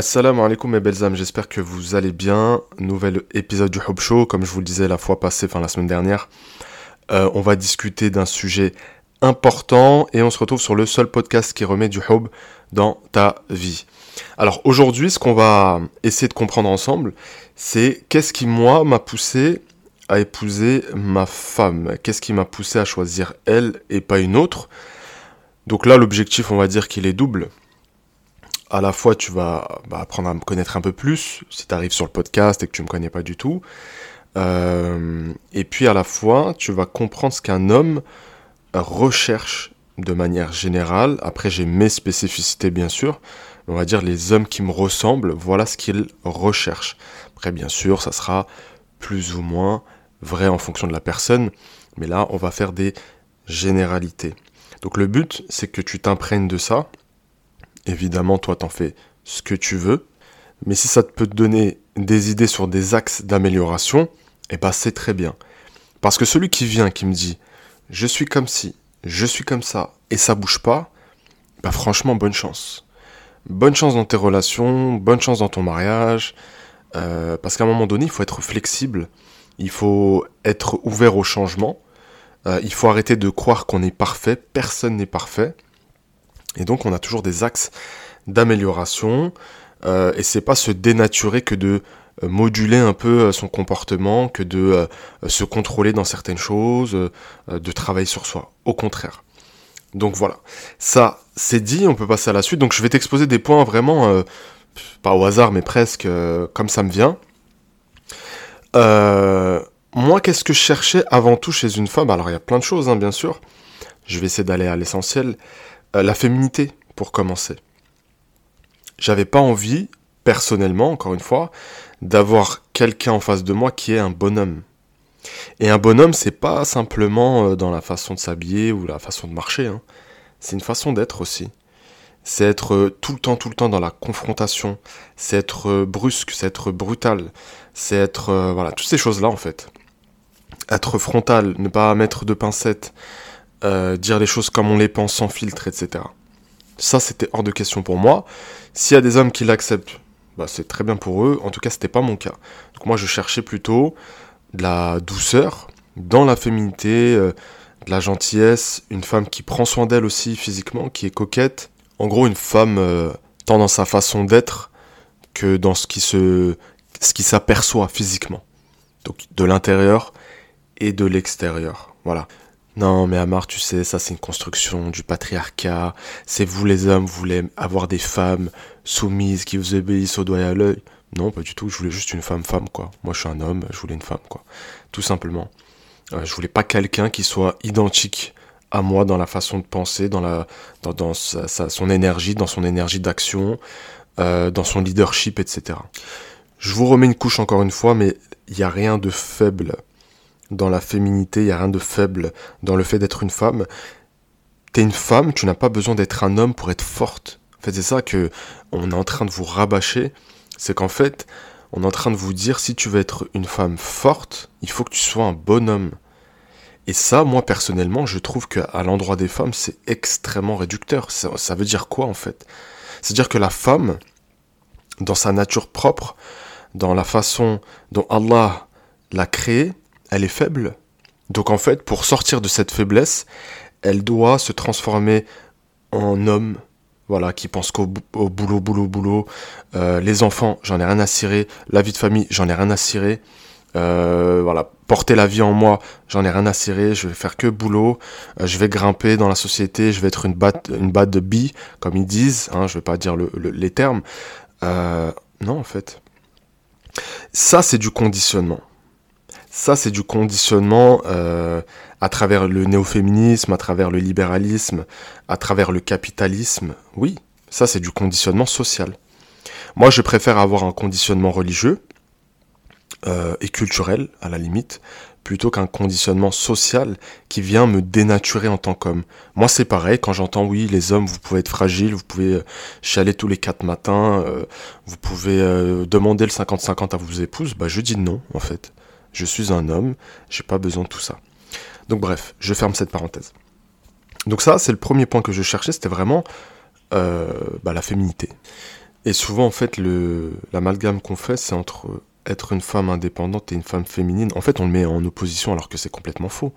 Assalamu alaikum mes belles âmes, j'espère que vous allez bien. Nouvel épisode du Hub Show, comme je vous le disais la fois passée, enfin la semaine dernière. Euh, on va discuter d'un sujet important et on se retrouve sur le seul podcast qui remet du Hub dans ta vie. Alors aujourd'hui, ce qu'on va essayer de comprendre ensemble, c'est qu'est-ce qui moi m'a poussé à épouser ma femme? Qu'est-ce qui m'a poussé à choisir elle et pas une autre? Donc là, l'objectif, on va dire qu'il est double à la fois tu vas bah, apprendre à me connaître un peu plus si tu arrives sur le podcast et que tu me connais pas du tout. Euh, et puis à la fois tu vas comprendre ce qu'un homme recherche de manière générale. Après j'ai mes spécificités bien sûr. On va dire les hommes qui me ressemblent, voilà ce qu'ils recherchent. Après bien sûr ça sera plus ou moins vrai en fonction de la personne. Mais là on va faire des généralités. Donc le but c'est que tu t'imprègnes de ça Évidemment, toi, t'en fais ce que tu veux. Mais si ça peut te donner des idées sur des axes d'amélioration, eh ben c'est très bien. Parce que celui qui vient, qui me dit, je suis comme ci, je suis comme ça, et ça bouge pas, bah franchement, bonne chance. Bonne chance dans tes relations, bonne chance dans ton mariage, euh, parce qu'à un moment donné, il faut être flexible, il faut être ouvert au changement, euh, il faut arrêter de croire qu'on est parfait, personne n'est parfait, et donc on a toujours des axes d'amélioration. Euh, et c'est pas se dénaturer que de euh, moduler un peu euh, son comportement, que de se contrôler dans certaines choses, de travailler sur soi. Au contraire. Donc voilà. Ça, c'est dit, on peut passer à la suite. Donc je vais t'exposer des points vraiment, pas au hasard, mais presque comme ça me vient. moi, qu'est-ce que je cherchais avant tout chez une femme? Alors il y a plein de choses, hein, bien sûr. Je vais essayer d'aller à l'essentiel. Euh, la féminité, pour commencer. J'avais pas envie, personnellement, encore une fois, d'avoir quelqu'un en face de moi qui est un bonhomme. Et un bonhomme, c'est pas simplement euh, dans la façon de s'habiller ou la façon de marcher. Hein. C'est une façon d'être aussi. C'est être euh, tout le temps, tout le temps dans la confrontation. C'est être brusque, c'est être brutal. C'est être, voilà, toutes ces choses-là en fait. Être frontal, ne pas mettre de pincettes, euh, dire les choses comme on les pense sans filtre, etc. Ça, c'était hors de question pour moi. S'il y a des hommes qui l'acceptent, bah, c'est très bien pour eux. En tout cas, c'était pas mon cas. Donc moi, je cherchais plutôt de la douceur, dans la féminité, euh, de la gentillesse, une femme qui prend soin d'elle aussi physiquement, qui est coquette. En gros, une femme euh, tant dans sa façon d'être que dans ce qui se, ce qui s'aperçoit physiquement. Donc de l'intérieur et de l'extérieur. Voilà. Non, mais Amar, tu sais, ça c'est une construction du patriarcat. C'est vous les hommes, vous voulez avoir des femmes soumises qui vous obéissent au doigt et à l'œil. Non, pas du tout. Je voulais juste une femme-femme, quoi. Moi, je suis un homme, je voulais une femme, quoi. Tout simplement. Euh, je voulais pas quelqu'un qui soit identique à moi dans la façon de penser, dans la, dans, son énergie, dans son énergie d'action, euh, dans son leadership, etc. Je vous remets une couche encore une fois, mais il n'y a rien de faible dans la féminité, il n'y a rien de faible dans le fait d'être une femme. T'es une femme, tu n'as pas besoin d'être un homme pour être forte. En fait, c'est ça que on est en train de vous rabâcher, c'est qu'en fait, on est en train de vous dire si tu veux être une femme forte, il faut que tu sois un bonhomme. Et ça, moi personnellement, je trouve qu'à l'endroit des femmes, c'est extrêmement réducteur. Ça, ça, veut dire quoi en fait? C'est-à-dire que la femme, dans sa nature propre, dans la façon dont Allah l'a créée, elle est faible. Donc en fait, pour sortir de cette faiblesse, elle doit se transformer en homme, voilà, qui pense qu'au boulot, boulot, boulot. Euh, les enfants, j'en ai rien à cirer. La vie de famille, j'en ai rien à cirer. Euh, voilà, porter la vie en moi, j'en ai rien à cirer. Je vais faire que boulot. Euh, je vais grimper dans la société. Je vais être une batte, une batte de bi, comme ils disent. Hein, je vais pas dire les termes. non, en fait. Ça, c'est du conditionnement. Ça, c'est du conditionnement euh, à travers le néo-féminisme, à travers le libéralisme, à travers le capitalisme. Oui, ça, c'est du conditionnement social. Moi, je préfère avoir un conditionnement religieux euh, et culturel, à la limite, plutôt qu'un conditionnement social qui vient me dénaturer en tant qu'homme. Moi, c'est pareil, quand j'entends, oui, les hommes, vous pouvez être fragiles, vous pouvez euh, chialer tous les quatre matins, vous pouvez demander le 50-50 à vos épouses, bah, je dis non, en fait je suis un homme, j'ai pas besoin de tout ça. Donc bref, je ferme cette parenthèse. Donc ça, c'est le premier point que je cherchais, c'était vraiment euh, bah, la féminité. Et souvent, en fait, l'amalgame qu'on fait, c'est entre être une femme indépendante et une femme féminine. En fait, on le met en opposition alors que c'est complètement faux.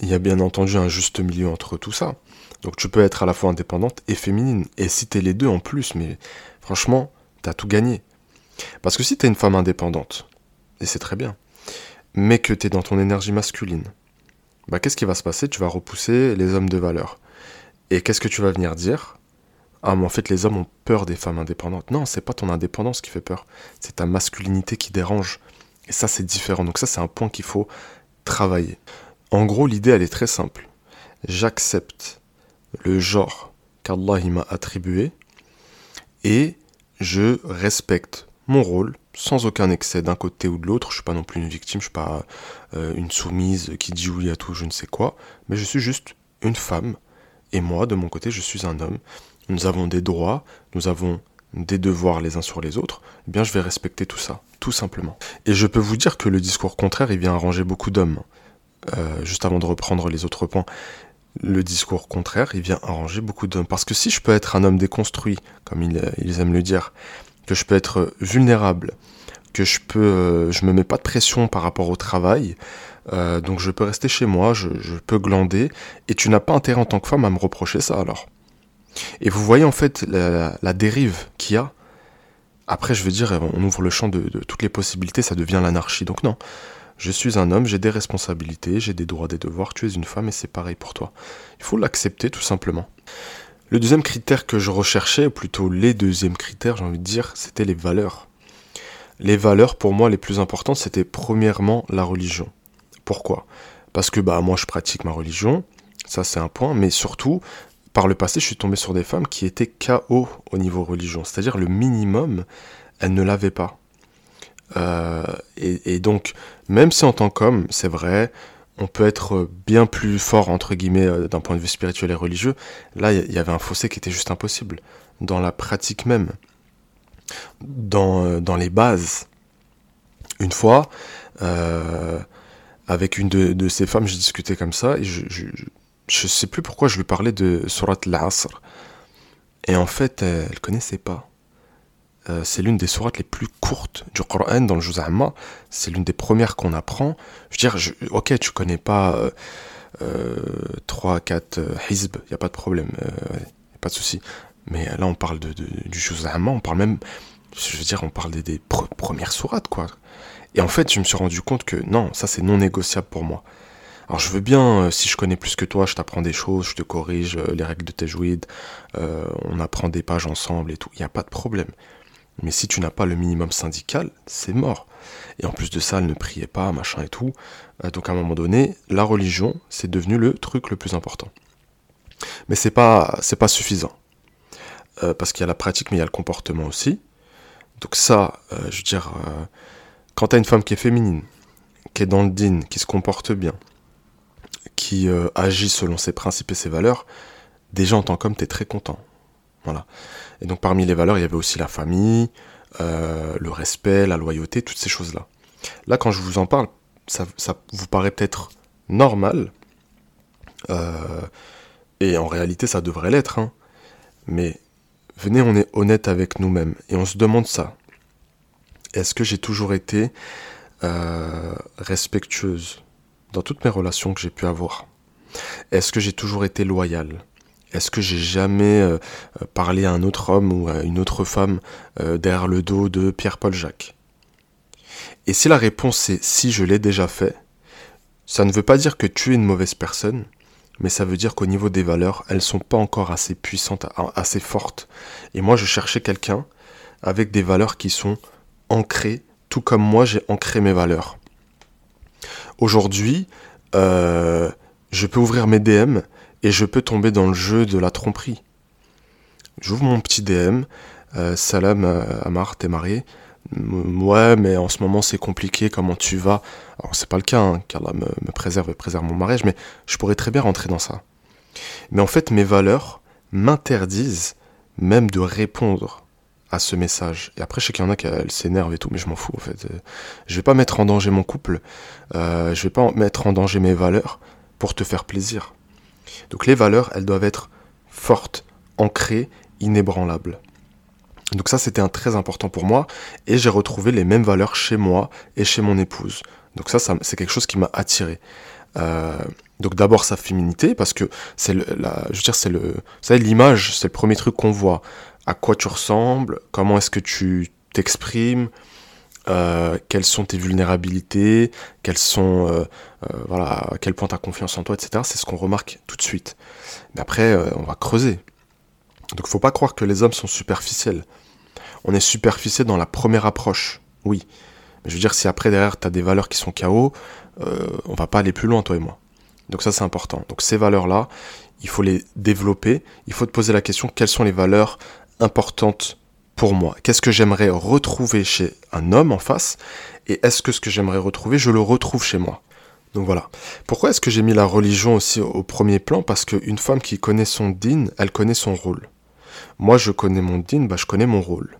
Il y a bien entendu un juste milieu entre tout ça. Donc tu peux être à la fois indépendante et féminine. Et si t'es les deux en plus, mais franchement, t'as tout gagné. Parce que si t'es une femme indépendante, et c'est très bien, mais que t'es dans ton énergie masculine, bah qu'est-ce qui va se passer? Tu vas repousser les hommes de valeur. Et qu'est-ce que tu vas venir dire? Ah, mais en fait, les hommes ont peur des femmes indépendantes. Non, c'est pas ton indépendance qui fait peur, c'est ta masculinité qui dérange. Et ça, c'est différent. Donc ça, c'est un point qu'il faut travailler. En gros, l'idée, elle est très simple. J'accepte le genre qu'Allah m'a attribué et je respecte mon rôle sans aucun excès d'un côté ou de l'autre. Je suis pas non plus une victime, je suis pas euh, une soumise qui dit oui à tout, je ne sais quoi, mais je suis juste une femme et moi, de mon côté, je suis un homme. Nous avons des droits, nous avons des devoirs les uns sur les autres. Eh bien, je vais respecter tout ça, tout simplement. Et je peux vous dire que le discours contraire, il vient arranger beaucoup d'hommes. Euh, juste avant de reprendre les autres points, le discours contraire, il vient arranger beaucoup d'hommes. Parce que si je peux être un homme déconstruit, comme ils, aiment le dire, que je peux être vulnérable, que je peux, euh, je me mets pas de pression par rapport au travail, euh, donc je peux rester chez moi, je, peux glander, et tu n'as pas intérêt en tant que femme à me reprocher ça alors. Et vous voyez en fait la, dérive qu'il y a. Après, je veux dire, on ouvre le champ de toutes les possibilités, ça devient l'anarchie. Donc non, je suis un homme, j'ai des responsabilités, j'ai des droits, des devoirs, tu es une femme et c'est pareil pour toi. Il faut l'accepter tout simplement. Le deuxième critère que je recherchais, ou plutôt les deuxièmes critères, j'ai envie de dire, c'était les valeurs. Les valeurs, pour moi, les plus importantes, c'était premièrement la religion. Pourquoi? Parce que bah moi, je pratique ma religion, ça c'est un point, mais surtout, par le passé, je suis tombé sur des femmes qui étaient KO au niveau religion, c'est-à-dire le minimum, elles ne l'avaient pas. Euh, et, donc, même si en tant qu'homme, c'est vrai, on peut être bien plus fort, entre guillemets, euh, d'un point de vue spirituel et religieux, là, il y avait un fossé qui était juste impossible. Dans la pratique même, dans, euh, dans les bases. Une fois, avec une de, ces femmes, j'ai discuté comme ça, et je, je, sais plus pourquoi je lui parlais de Surat al-Asr. Et en fait, elle connaissait pas. Euh, c'est l'une des sourates les plus courtes du Coran dans le Juz C'est l'une des premières qu'on apprend. Je veux dire, ok, tu connais pas 3, 4 hizb, il n'y a pas de problème, euh, a pas de souci. Mais là, on parle de, du Juz on parle même, je veux dire, on parle des, premières sourates, quoi. Et en fait, je me suis rendu compte que non, ça c'est non négociable pour moi. Alors je veux bien, euh, si je connais plus que toi, je t'apprends des choses, je te corrige les règles de Tajwid, on apprend des pages ensemble et tout, il n'y a pas de problème. Mais si tu n'as pas le minimum syndical, c'est mort. Et en plus de ça, elle ne priait pas, machin et tout. Euh, donc à un moment donné, la religion, c'est devenu le truc le plus important. Mais c'est pas, c'est pas suffisant. Euh, parce qu'il y a la pratique, mais il y a le comportement aussi. Donc ça, euh, je veux dire, quand tu une femme qui est féminine, qui est dans le din, qui se comporte bien, qui agit selon ses principes et ses valeurs, déjà en tant qu'homme, tu es très content. Et donc parmi les valeurs, il y avait aussi la famille, euh, le respect, la loyauté, toutes ces choses-là. Là, quand je vous en parle, ça, vous paraît peut-être normal, euh, et en réalité, ça devrait l'être, hein. mais venez, on est honnête avec nous-mêmes, et on se demande ça. Est-ce que j'ai toujours été euh, respectueuse dans toutes mes relations que j'ai pu avoir? Est-ce que j'ai toujours été loyale? Est-ce que j'ai jamais euh, parlé à un autre homme ou à une autre femme euh, derrière le dos de Pierre-Paul Jacques? Et si la réponse est si je l'ai déjà fait, ça ne veut pas dire que tu es une mauvaise personne, mais ça veut dire qu'au niveau des valeurs, elles sont pas encore assez puissantes, assez fortes. Et moi, je cherchais quelqu'un avec des valeurs qui sont ancrées, tout comme moi j'ai ancré mes valeurs. Aujourd'hui, euh, je peux ouvrir mes DM et je peux tomber dans le jeu de la tromperie. J'ouvre mon petit DM, euh, salam euh, Amar, t'es marié Ouais, mais en ce moment c'est compliqué, comment tu vas? Alors c'est pas le cas, hein, car là me, préserve et préserve mon mariage, mais je pourrais très bien rentrer dans ça. Mais en fait, mes valeurs m'interdisent même de répondre à ce message. Et après, je sais qu'il y en a qui s'énervent et tout, mais je m'en fous en fait. Je vais pas mettre en danger mon couple, euh, je vais pas mettre en danger mes valeurs pour te faire plaisir. Donc les valeurs, elles doivent être fortes, ancrées, inébranlables. Donc ça, c'était un très important pour moi, et j'ai retrouvé les mêmes valeurs chez moi et chez mon épouse. Donc ça, c'est quelque chose qui m'a attiré. Euh, donc d'abord sa féminité, parce que c'est je veux c'est le, l'image, c'est le premier truc qu'on voit. À quoi tu ressembles, comment est-ce que tu t'exprimes, euh, quelles sont tes vulnérabilités, quelles sont, euh, voilà, à quel point tu as confiance en toi, etc. C'est ce qu'on remarque tout de suite. Mais après, on va creuser. Donc faut pas croire que les hommes sont superficiels. On est superficiel dans la première approche, oui. Mais je veux dire, si après derrière tu as des valeurs qui sont KO, euh, on va pas aller plus loin, toi et moi. Donc ça c'est important. Donc ces valeurs-là, il faut les développer. Il faut te poser la question, quelles sont les valeurs importantes pour moi Qu'est-ce que j'aimerais retrouver chez un homme en face Et est-ce que ce que j'aimerais retrouver, je le retrouve chez moi? Donc voilà. Pourquoi est-ce que j'ai mis la religion aussi au premier plan? Parce qu'une femme qui connaît son din, elle connaît son rôle. Moi, je connais mon din, bah, je connais mon rôle.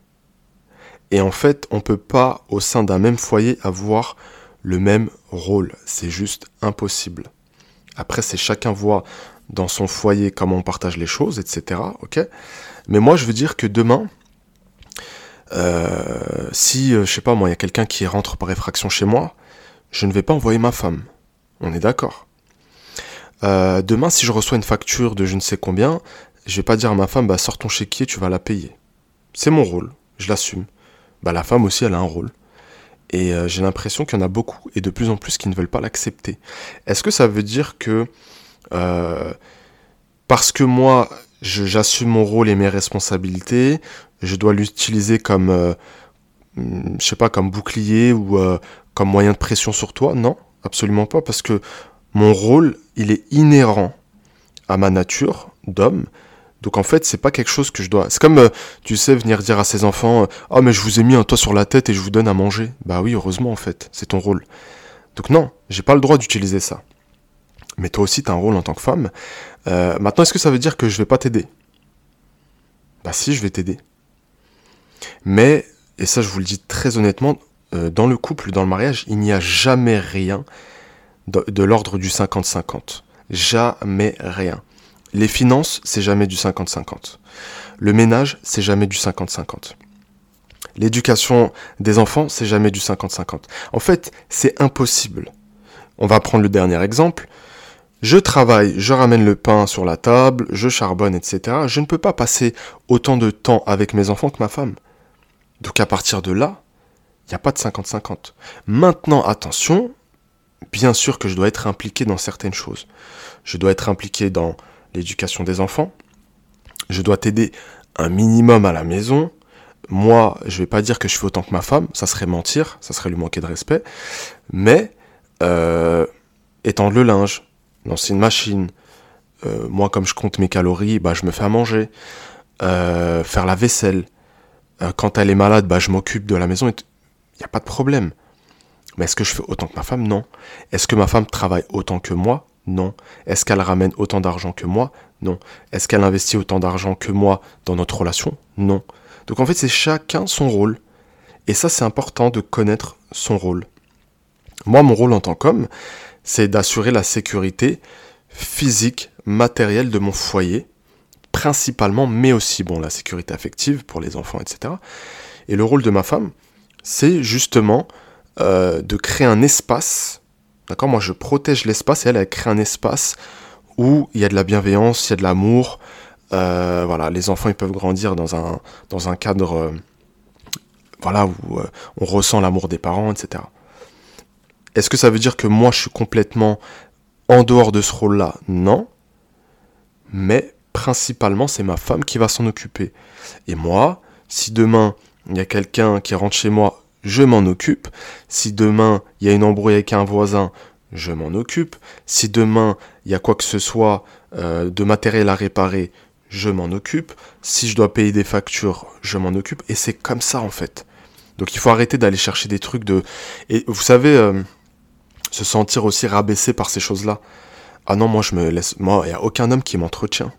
Et en fait, on ne peut pas, au sein d'un même foyer, avoir le même rôle. C'est juste impossible. Après, c'est chacun voit dans son foyer comment on partage les choses, etc. Mais moi, je veux dire que demain, si, euh, je sais pas moi, il y a quelqu'un qui rentre par effraction chez moi, je ne vais pas envoyer ma femme. On est d'accord. Euh, demain, si je reçois une facture de je ne sais combien, je vais pas dire à ma femme, bah sors ton chéquier, tu vas la payer. C'est mon rôle, je l'assume. Bah la femme aussi, elle a un rôle. Et euh, j'ai l'impression qu'il y en a beaucoup, et de plus en plus, qui ne veulent pas l'accepter. Est-ce que ça veut dire que euh, parce que moi, j'assume mon rôle et mes responsabilités, je dois l'utiliser comme, euh, je sais pas, comme bouclier ou comme moyen de pression sur toi? Non, absolument pas, parce que mon rôle, il est inhérent à ma nature d'homme, donc en fait, c'est pas quelque chose que je dois. C'est comme, euh, tu sais, venir dire à ses enfants Oh, mais je vous ai mis un toit sur la tête et je vous donne à manger. Bah oui, heureusement, en fait, c'est ton rôle. Donc non, j'ai pas le droit d'utiliser ça. Mais toi aussi, t'as un rôle en tant que femme. Euh, maintenant, est-ce que ça veut dire que je vais pas t'aider? Bah si, je vais t'aider. Mais, et ça, je vous le dis très honnêtement, euh, dans le couple, dans le mariage, il n'y a jamais rien de l'ordre du 50-50. Jamais rien. Les finances, c'est jamais du 50-50. Le ménage, c'est jamais du 50-50. L'éducation des enfants, c'est jamais du 50-50. En fait, c'est impossible. On va prendre le dernier exemple. Je travaille, je ramène le pain sur la table, je charbonne, etc. Je ne peux pas passer autant de temps avec mes enfants que ma femme. Donc à partir de là, il n'y a pas de 50-50. Maintenant, attention, bien sûr que je dois être impliqué dans certaines choses. Je dois être impliqué dans l'éducation des enfants. Je dois t'aider un minimum à la maison. Moi, je vais pas dire que je fais autant que ma femme, ça serait mentir, ça serait lui manquer de respect. Mais euh, étendre le linge, lancer une machine, euh, moi comme je compte mes calories, bah je me fais à manger, euh, faire la vaisselle. Quand elle est malade, bah je m'occupe de la maison. Il n'y a pas de problème. Mais est-ce que je fais autant que ma femme? Non. Est-ce que ma femme travaille autant que moi? Non. Est-ce qu'elle ramène autant d'argent que moi? Non. Est-ce qu'elle investit autant d'argent que moi dans notre relation? Non. Donc en fait, c'est chacun son rôle. Et ça, c'est important de connaître son rôle. Moi, mon rôle en tant qu'homme, c'est d'assurer la sécurité physique, matérielle de mon foyer, principalement, mais aussi, bon, la sécurité affective pour les enfants, etc. Et le rôle de ma femme, c'est justement euh, de créer un espace D'accord Moi, je protège l'espace et elle, elle crée un espace où il y a de la bienveillance, il y a de l'amour. Euh, voilà, les enfants, ils peuvent grandir dans un, dans un cadre euh, voilà, où on ressent l'amour des parents, etc. Est-ce que ça veut dire que moi, je suis complètement en dehors de ce rôle-là? Non. Mais principalement, c'est ma femme qui va s'en occuper. Et moi, si demain, il y a quelqu'un qui rentre chez moi je m'en occupe. Si demain il y a une embrouille avec un voisin, je m'en occupe. Si demain il y a quoi que ce soit euh, de matériel à réparer, je m'en occupe. Si je dois payer des factures, je m'en occupe. Et c'est comme ça en fait. Donc il faut arrêter d'aller chercher des trucs de... Et vous savez, euh, se sentir aussi rabaissé par ces choses-là. Ah non, moi je me laisse... Moi, il n'y a aucun homme qui m'entretient.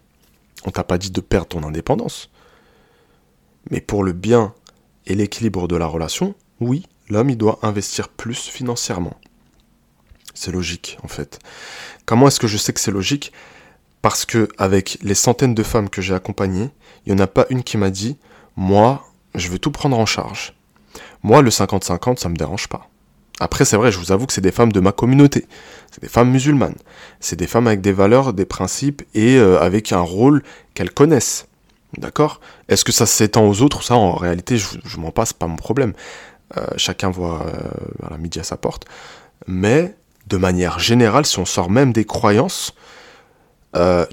On t'a pas dit de perdre ton indépendance. Mais pour le bien et l'équilibre de la relation, oui, l'homme il doit investir plus financièrement. C'est logique en fait. Comment est-ce que je sais que c'est logique? Parce que avec les centaines de femmes que j'ai accompagnées, il n'y en a pas une qui m'a dit moi, je vais tout prendre en charge. Moi, le 50-50, ça me dérange pas. Après, c'est vrai, je vous avoue que c'est des femmes de ma communauté. C'est des femmes musulmanes. C'est des femmes avec des valeurs, des principes et euh, avec un rôle qu'elles connaissent. D'accord? Est-ce que ça s'étend aux autres? Ça, en réalité, je, m'en passe, pas mon problème. Euh, chacun voit euh, la midi à sa porte. Mais, de manière générale, si on sort même des croyances,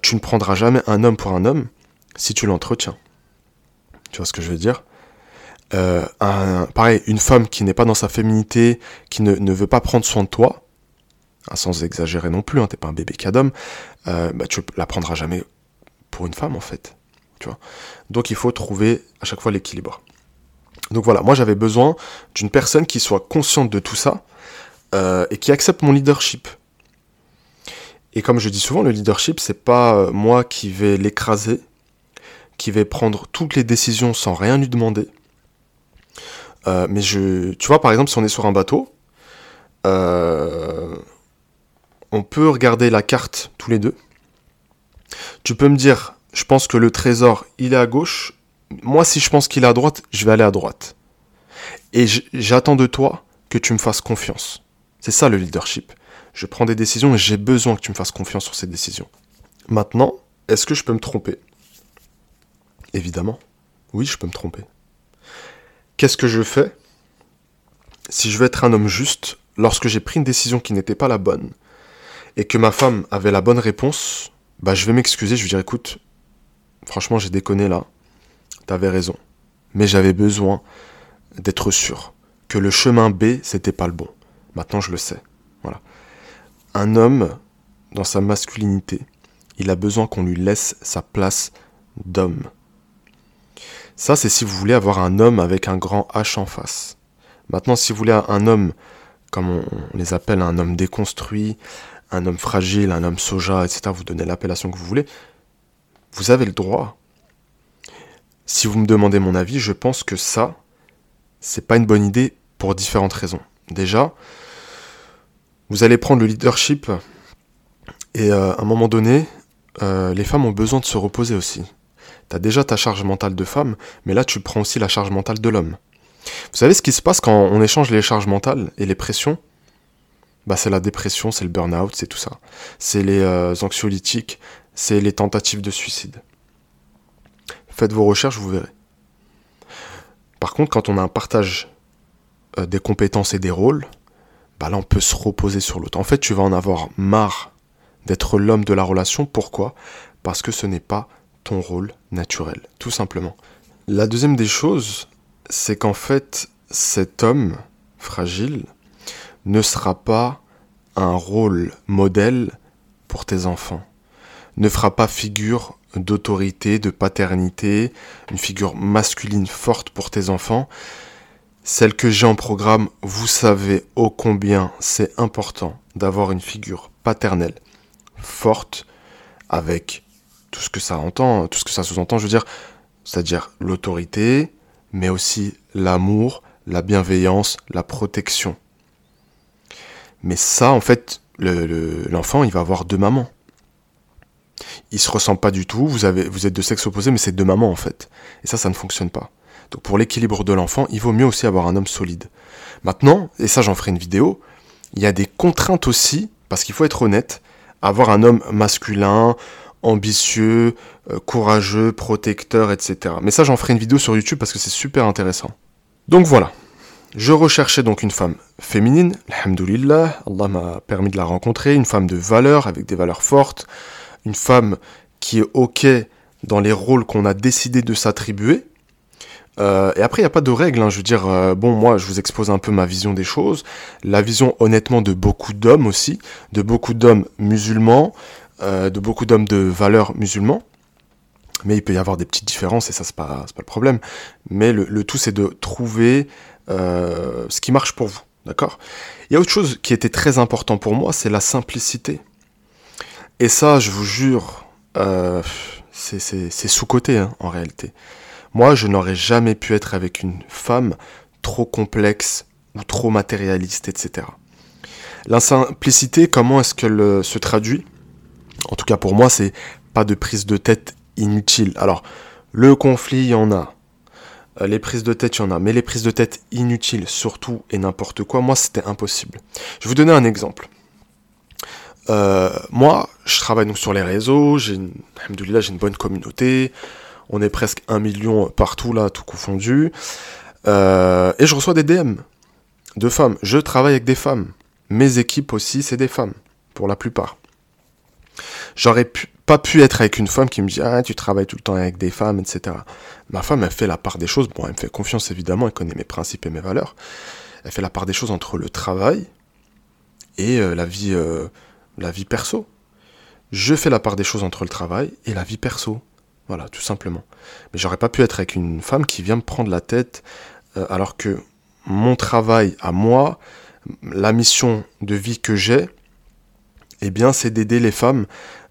tu ne prendras jamais un homme pour un homme si tu l'entretiens. Tu vois ce que je veux dire? Euh, un, pareil, une femme qui n'est pas dans sa féminité, qui ne, veut pas prendre soin de toi, hein, sans exagérer non plus, hein, t'es pas un bébé cadom, euh, bah, tu la prendras jamais pour une femme en fait. Donc il faut trouver à chaque fois l'équilibre. Donc voilà, moi j'avais besoin d'une personne qui soit consciente de tout ça euh, et qui accepte mon leadership. Et comme je dis souvent, le leadership, c'est pas euh, moi qui vais l'écraser, qui vais prendre toutes les décisions sans rien lui demander. Euh, mais je, tu vois, par exemple, si on est sur un bateau, euh, on peut regarder la carte tous les deux. Tu peux me dire, je pense que le trésor, il est à gauche. Moi, si je pense qu'il est à droite, je vais aller à droite. Et j'attends de toi que tu me fasses confiance. C'est ça le leadership. Je prends des décisions et j'ai besoin que tu me fasses confiance sur ces décisions. Maintenant, est-ce que je peux me tromper? Évidemment. Oui, je peux me tromper. Qu'est-ce que je fais si je veux être un homme juste lorsque j'ai pris une décision qui n'était pas la bonne et que ma femme avait la bonne réponse Bah, je vais m'excuser, je vais dire écoute, franchement, j'ai déconné là, t'avais raison, mais j'avais besoin d'être sûr que le chemin B, c'était pas le bon. Maintenant, je le sais. Voilà. Un homme, dans sa masculinité, il a besoin qu'on lui laisse sa place d'homme. Ça, c'est si vous voulez avoir un homme avec un grand H en face. Maintenant, si vous voulez un homme, comme on les appelle, un homme déconstruit, un homme fragile, un homme soja, etc., vous donnez l'appellation que vous voulez, vous avez le droit. Si vous me demandez mon avis, je pense que ça, c'est pas une bonne idée pour différentes raisons. Déjà, vous allez prendre le leadership et euh, à un moment donné, euh, les femmes ont besoin de se reposer aussi. T'as déjà ta charge mentale de femme, mais là tu prends aussi la charge mentale de l'homme. Vous savez ce qui se passe quand on échange les charges mentales et les pressions? Bah c'est la dépression, c'est le burn-out, c'est tout ça. C'est les euh, anxiolytiques, c'est les tentatives de suicide. Faites vos recherches, vous verrez. Par contre, quand on a un partage euh, des compétences et des rôles, bah là on peut se reposer sur l'autre. En fait, tu vas en avoir marre d'être l'homme de la relation. Pourquoi? Parce que ce n'est pas ton rôle naturel, tout simplement. La deuxième des choses, c'est qu'en fait, cet homme fragile ne sera pas un rôle modèle pour tes enfants, ne fera pas figure d'autorité, de paternité, une figure masculine forte pour tes enfants. Celle que j'ai en programme, vous savez ô combien c'est important d'avoir une figure paternelle forte avec tout ce que ça entend, tout ce que ça sous-entend, je veux dire, c'est-à-dire l'autorité, mais aussi l'amour, la bienveillance, la protection. Mais ça, en fait, l'enfant, il va avoir deux mamans. Il se ressent pas du tout, vous, vous êtes de sexe opposé, mais c'est deux mamans, en fait. Et ça, ça ne fonctionne pas. Donc pour l'équilibre de l'enfant, il vaut mieux aussi avoir un homme solide. Maintenant, et ça j'en ferai une vidéo, il y a des contraintes aussi, parce qu'il faut être honnête, avoir un homme masculin, ambitieux, euh, courageux, protecteur, etc. Mais ça, j'en ferai une vidéo sur YouTube parce que c'est super intéressant. Donc voilà. Je recherchais donc une femme féminine, alhamdoulilah, Allah m'a permis de la rencontrer, une femme de valeur, avec des valeurs fortes, une femme qui est ok dans les rôles qu'on a décidé de s'attribuer. Euh, et après, il n'y a pas de règles, hein. je veux dire, euh, bon, moi, je vous expose un peu ma vision des choses, la vision honnêtement de beaucoup d'hommes aussi, de beaucoup d'hommes musulmans, euh, de beaucoup d'hommes de valeur musulmans. Mais il peut y avoir des petites différences et ça, c'est pas, pas le problème. Mais le, tout, c'est de trouver euh, ce qui marche pour vous. D'accord? Il y a autre chose qui était très important pour moi, c'est la simplicité. Et ça, je vous jure, euh, c'est sous-côté hein, en réalité. Moi, je n'aurais jamais pu être avec une femme trop complexe ou trop matérialiste, etc. La simplicité, comment est-ce qu'elle se traduit? En tout cas pour moi, c'est pas de prise de tête inutile. Alors, le conflit, il y en a. Euh, les prises de tête, il y en a. Mais les prises de tête inutiles, surtout et n'importe quoi, moi, c'était impossible. Je vais vous donner un exemple. Euh, moi, je travaille sur les réseaux, j'ai une, j'ai une bonne communauté, on est presque un million partout là, tout confondu, euh, et je reçois des DM de femmes. Je travaille avec des femmes. Mes équipes aussi, c'est des femmes, pour la plupart. J'aurais pas pu être avec une femme qui me dit Ah, tu travailles tout le temps avec des femmes, etc. Ma femme, elle fait la part des choses. Bon, elle me fait confiance évidemment, elle connaît mes principes et mes valeurs. Elle fait la part des choses entre le travail et euh, la vie, euh, la vie perso. Je fais la part des choses entre le travail et la vie perso. Voilà, tout simplement. Mais j'aurais pas pu être avec une femme qui vient me prendre la tête euh, alors que mon travail à moi, la mission de vie que j'ai, eh bien, c'est d'aider les femmes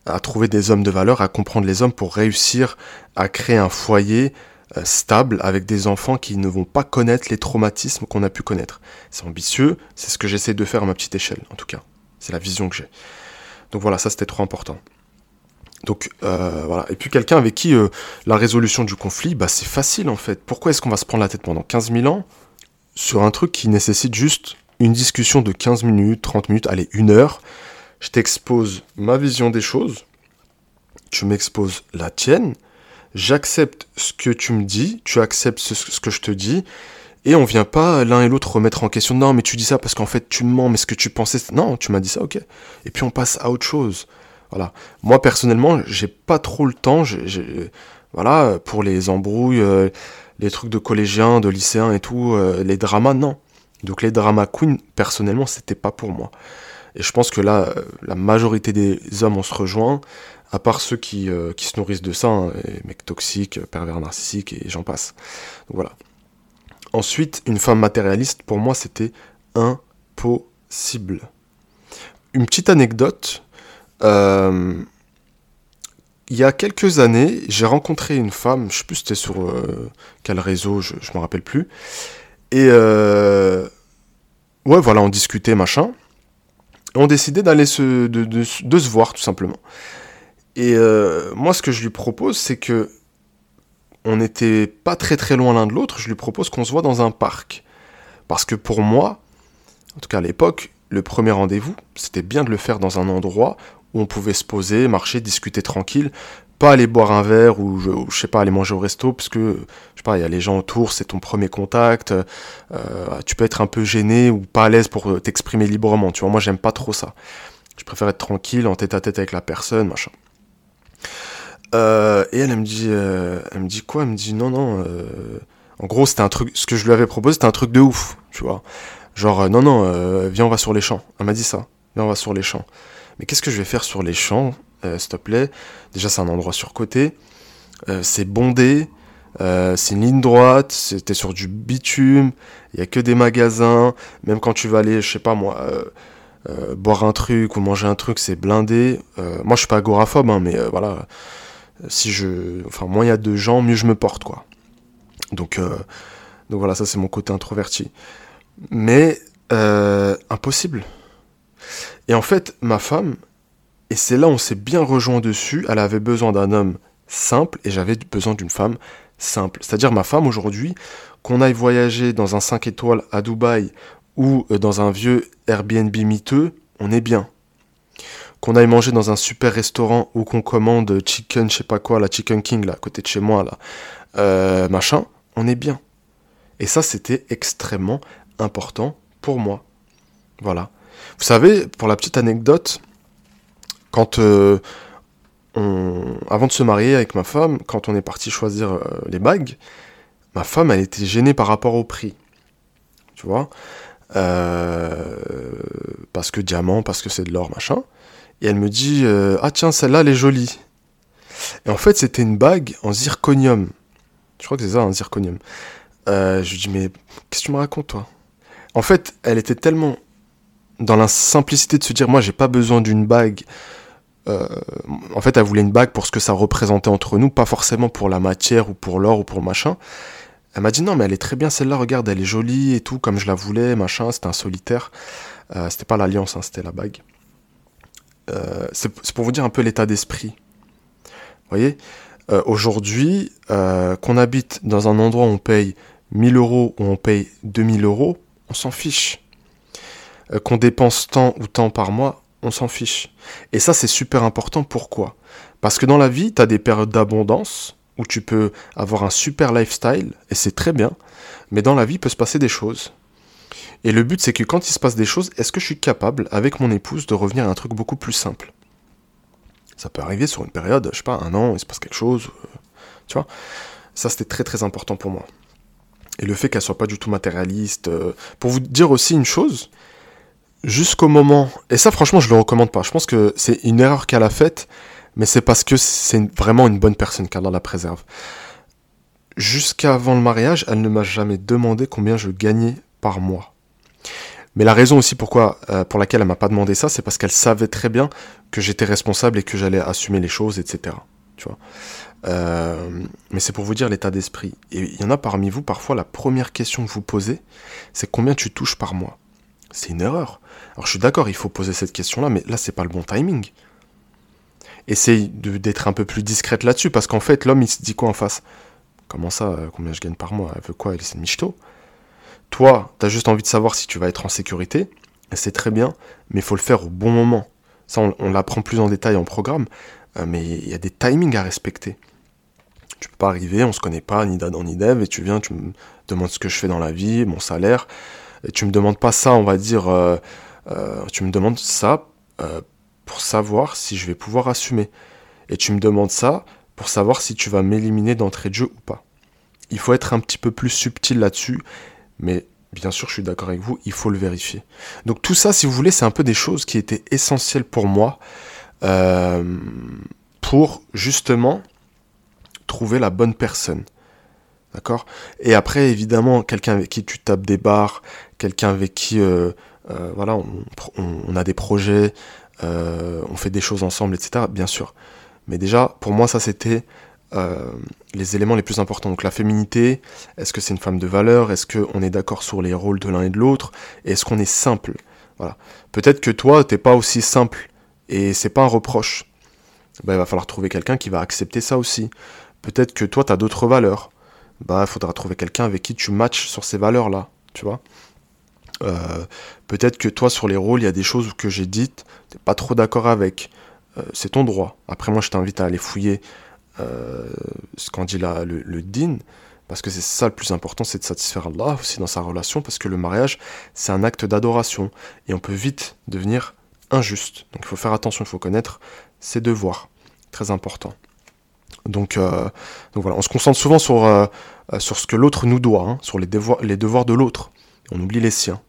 à trouver des hommes de valeur, à comprendre les hommes pour réussir à créer un foyer euh, stable avec des enfants qui ne vont pas connaître les traumatismes qu'on a pu connaître. C'est ambitieux, c'est ce que j'essaie de faire à ma petite échelle, en tout cas. C'est la vision que j'ai. Donc voilà, ça c'était trop important. Donc euh, voilà. Et puis quelqu'un avec qui euh, la résolution du conflit, bah, c'est facile en fait. Pourquoi est-ce qu'on va se prendre la tête pendant 15 000 ans sur un truc qui nécessite juste une discussion de 15 minutes, 30 minutes, allez, une heure je t'expose ma vision des choses, tu m'exposes la tienne, j'accepte ce que tu me dis, tu acceptes ce, que je te dis, et on vient pas l'un et l'autre remettre en question. Non, mais tu dis ça parce qu'en fait tu me mens, mais ce que tu pensais, non, tu m'as dit ça, ok. Et puis on passe à autre chose. Voilà. Moi personnellement, j'ai pas trop le temps. voilà, pour les embrouilles, euh, les trucs de collégiens, de lycéens et tout, euh, les dramas, non. Donc les dramas queen, personnellement, c'était pas pour moi. Et je pense que là, la majorité des hommes, on se rejoint, à part ceux qui, euh, qui se nourrissent de ça, hein, mecs toxiques, pervers narcissiques, et j'en passe. Voilà. Ensuite, une femme matérialiste, pour moi, c'était impossible. Une petite anecdote. Euh, il y a quelques années, j'ai rencontré une femme, je sais plus c'était sur euh, quel réseau, je, je me rappelle plus. Et ouais, voilà, on discutait, machin ont décidé d'aller se, de, se voir tout simplement. Et euh, moi, ce que je lui propose, c'est que on n'était pas très très loin l'un de l'autre. Je lui propose qu'on se voit dans un parc, parce que pour moi, en tout cas à l'époque, le premier rendez-vous, c'était bien de le faire dans un endroit où on pouvait se poser, marcher, discuter tranquille, pas aller boire un verre ou je, sais pas aller manger au resto parce que je sais pas il y a les gens autour c'est ton premier contact euh, tu peux être un peu gêné ou pas à l'aise pour t'exprimer librement tu vois. Moi j'aime pas trop ça. Je préfère être tranquille en tête à tête avec la personne machin. Euh, et elle, me dit euh, elle me dit quoi? Elle me dit non non en gros c'était un truc ce que je lui avais proposé c'était un truc de ouf tu vois. Genre non non viens on va sur les champs. Elle m'a dit ça. Viens on va sur les champs. Mais qu'est-ce que je vais faire sur les champs? Euh, s'il te plaît. Déjà, c'est un endroit surcoté. Euh, c'est bondé. Euh, c'est une ligne droite. C'était sur du bitume. Il y a que des magasins. Même quand tu vas aller, je sais pas moi, boire un truc ou manger un truc, c'est blindé. moi, je suis pas agoraphobe, hein, mais voilà. Si je, enfin, moins il y a de gens, mieux je me porte, quoi. Donc, donc voilà, ça c'est mon côté introverti. Mais impossible. Et en fait, ma femme, et c'est là où on s'est bien rejoint dessus. Elle avait besoin d'un homme simple et j'avais besoin d'une femme simple. C'est-à-dire ma femme aujourd'hui, qu'on aille voyager dans un 5 étoiles à Dubaï ou euh, dans un vieux Airbnb miteux, on est bien. Qu'on aille manger dans un super restaurant ou qu'on commande chicken, je sais pas quoi, la Chicken King, là, à côté de chez moi, là, euh, machin, on est bien. Et ça, c'était extrêmement important pour moi. Voilà. Vous savez, pour la petite anecdote, quand euh, on, avant de se marier avec ma femme, quand on est parti choisir euh, les bagues, ma femme, elle était gênée par rapport au prix. Tu vois? Euh, Parce que diamant, parce que c'est de l'or, machin. Et elle me dit Ah, tiens, celle-là, elle est jolie. Et en fait, c'était une bague en zirconium. Je crois que c'est ça, un zirconium. je lui dis Mais qu'est-ce que tu me racontes, toi? En fait, elle était tellement dans la simplicité de se dire Moi, j'ai pas besoin d'une bague euh, en fait, elle voulait une bague pour ce que ça représentait entre nous, pas forcément pour la matière ou pour l'or ou pour machin. Elle m'a dit non, mais elle est très bien celle-là, regarde, elle est jolie et tout, comme je la voulais, machin, c'était un solitaire. Euh, c'était pas l'alliance, hein, c'était la bague. Euh, c'est pour vous dire un peu l'état d'esprit. Vous voyez? Euh, aujourd'hui, qu'on habite dans un endroit où on paye 1000 euros ou on paye 2000 euros, on s'en fiche. Qu'on dépense tant ou tant par mois, on s'en fiche. Et ça, c'est super important. Pourquoi? Parce que dans la vie, tu as des périodes d'abondance où tu peux avoir un super lifestyle, et c'est très bien, mais dans la vie, il peut se passer des choses. Et le but, c'est que quand il se passe des choses, est-ce que je suis capable, avec mon épouse, de revenir à un truc beaucoup plus simple? Ça peut arriver sur une période, je sais pas, un an, il se passe quelque chose, euh, tu vois. Ça, c'était très très important pour moi. Et le fait qu'elle soit pas du tout matérialiste. euh, pour vous dire aussi une chose, jusqu'au moment, et ça franchement je le recommande pas, je pense que c'est une erreur qu'elle a faite, mais c'est parce que c'est vraiment une bonne personne qu'Allah la préserve. Jusqu'avant le mariage, elle ne m'a jamais demandé combien je gagnais par mois. Mais la raison aussi pourquoi, euh, pour laquelle elle m'a pas demandé ça, c'est parce qu'elle savait très bien que j'étais responsable et que j'allais assumer les choses, etc. Tu vois. Euh, mais c'est pour vous dire l'état d'esprit. Et il y en a parmi vous, parfois, la première question que vous posez, c'est combien tu touches par mois? C'est une erreur. Alors je suis d'accord, il faut poser cette question-là, mais là, c'est pas le bon timing. Essaye d'être un peu plus discrète là-dessus, parce qu'en fait, l'homme, il se dit quoi en face? Comment ça, euh, combien je gagne par mois? Elle veut quoi? Elle est michto Toi, t'as juste envie de savoir si tu vas être en sécurité, et c'est très bien, mais il faut le faire au bon moment. Ça, on, l'apprend plus en détail en programme, euh, mais il y a des timings à respecter. Tu peux pas arriver, on se connaît pas, ni d'Adam ni d'Ève, et tu viens, tu me demandes ce que je fais dans la vie, mon salaire, et tu me demandes pas ça, on va dire, euh, euh, tu me demandes ça euh, pour savoir si je vais pouvoir assumer. Et tu me demandes ça pour savoir si tu vas m'éliminer d'entrée de jeu ou pas. Il faut être un petit peu plus subtil là-dessus, mais bien sûr, je suis d'accord avec vous, il faut le vérifier. Donc tout ça, si vous voulez, c'est un peu des choses qui étaient essentielles pour moi, pour justement trouver la bonne personne. D'accord? Et après, évidemment, quelqu'un avec qui tu tapes des barres, quelqu'un avec qui, euh, euh, voilà, on, a des projets, euh, on fait des choses ensemble, etc. Bien sûr. Mais déjà, pour moi, ça, c'était les éléments les plus importants. Donc la féminité, est-ce que c'est une femme de valeur? Est-ce qu'on est d'accord sur les rôles de l'un et de l'autre? Est-ce qu'on est simple? Voilà. Peut-être que toi, t'es pas aussi simple, et c'est pas un reproche. Ben, il va falloir trouver quelqu'un qui va accepter ça aussi. Peut-être que toi, tu as d'autres valeurs. Bah, il faudra trouver quelqu'un avec qui tu matches sur ces valeurs-là, tu vois. Euh, Peut-être que toi, sur les rôles, il y a des choses que j'ai dites, t'es pas trop d'accord avec. Euh, c'est ton droit. Après, moi, je t'invite à aller fouiller euh, ce qu'en dit le, le parce que c'est ça le plus important, c'est de satisfaire Allah aussi dans sa relation, parce que le mariage, c'est un acte d'adoration, et on peut vite devenir injuste. Donc il faut faire attention, il faut connaître ses devoirs. Très important. Donc, euh, donc voilà, on se concentre souvent sur, euh, euh, sur ce que l'autre nous doit, hein, sur les devoirs, les devoirs de l'autre. On oublie les siens.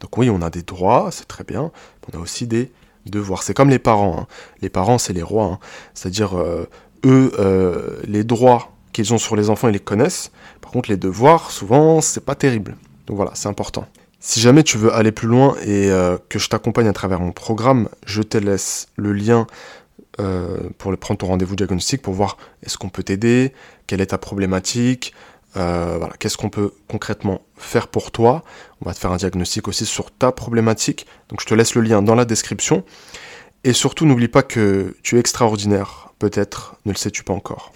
Donc oui, on a des droits, c'est très bien, on a aussi des devoirs. C'est comme les parents. hein. Les parents, c'est les rois. hein. C'est-à-dire, eux, les droits qu'ils ont sur les enfants, ils les connaissent. Par contre, les devoirs, souvent, c'est pas terrible. Donc voilà, c'est important. Si jamais tu veux aller plus loin et que je t'accompagne à travers mon programme, je te laisse le lien euh, pour le- prendre ton rendez-vous diagnostic pour voir est-ce qu'on peut t'aider, quelle est ta problématique, euh, qu'est-ce qu'on peut concrètement faire pour toi. On va te faire un diagnostic aussi sur ta problématique. Donc je te laisse le lien dans la description. Et surtout, n'oublie pas que tu es extraordinaire. Peut-être ne le sais-tu pas encore.